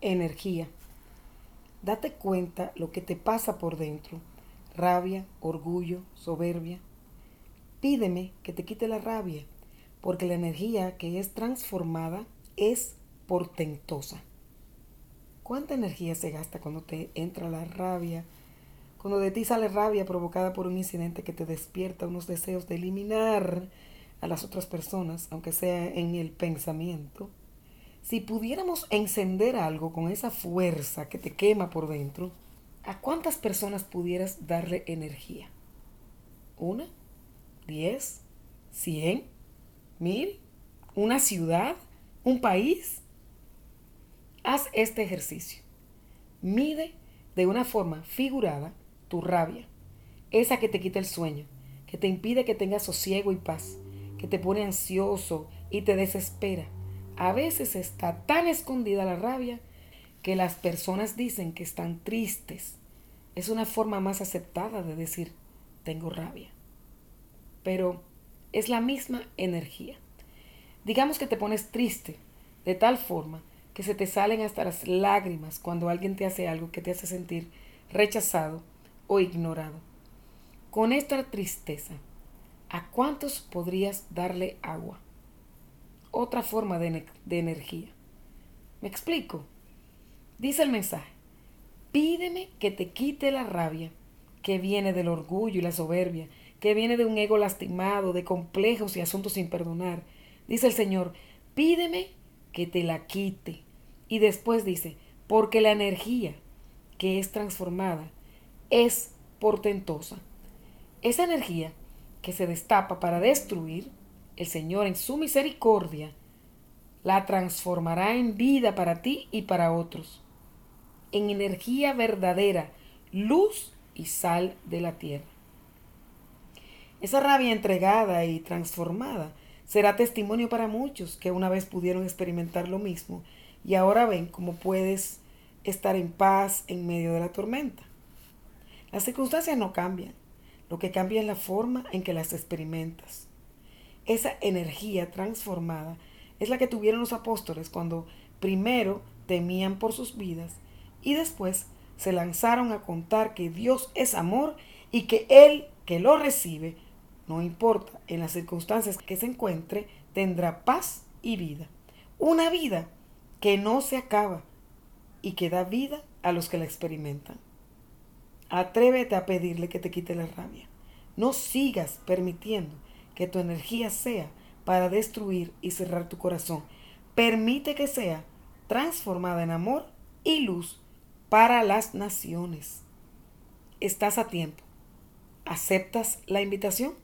energía. Date cuenta lo que te pasa por dentro. Rabia, orgullo, soberbia. Pídeme que te quite la rabia, porque la energía que es transformada es portentosa. ¿Cuánta energía se gasta cuando te entra la rabia? Cuando de ti sale rabia provocada por un incidente que te despierta unos deseos de eliminar a las otras personas, aunque sea en el pensamiento. Si pudiéramos encender algo con esa fuerza que te quema por dentro, ¿a cuántas personas pudieras darle energía? ¿Una? ¿Diez? ¿Cien? ¿Mil? ¿Una ciudad? ¿Un país? Haz este ejercicio. Mide de una forma figurada tu rabia, esa que te quita el sueño, que te impide que tengas sosiego y paz, que te pone ansioso y te desespera. A veces está tan escondida la rabia que las personas dicen que están tristes. Es una forma más aceptada de decir tengo rabia. Pero es la misma energía. Digamos que te pones triste de tal forma que se te salen hasta las lágrimas cuando alguien te hace algo que te hace sentir rechazado o ignorado. Con esta tristeza, ¿a cuántos podrías darle agua? Otra forma de, de energía. ¿Me explico? Dice el mensaje, pídeme que te quite la rabia que viene del orgullo y la soberbia, que viene de un ego lastimado, de complejos y asuntos sin perdonar. Dice el Señor, pídeme que te la quite. Y después dice, porque la energía que es transformada es portentosa. Esa energía que se destapa para destruir, el Señor en su misericordia la transformará en vida para ti y para otros, en energía verdadera, luz y sal de la tierra. Esa rabia entregada y transformada será testimonio para muchos que una vez pudieron experimentar lo mismo y ahora ven cómo puedes estar en paz en medio de la tormenta. Las circunstancias no cambian, lo que cambia es la forma en que las experimentas. Esa energía transformada es la que tuvieron los apóstoles cuando primero temían por sus vidas y después se lanzaron a contar que Dios es amor y que Él que lo recibe no importa en las circunstancias que se encuentre, tendrá paz y vida. Una vida que no se acaba y que da vida a los que la experimentan. Atrévete a pedirle que te quite la rabia. No sigas permitiendo que tu energía sea para destruir y cerrar tu corazón. Permite que sea transformada en amor y luz para las naciones. Estás a tiempo. ¿Aceptas la invitación?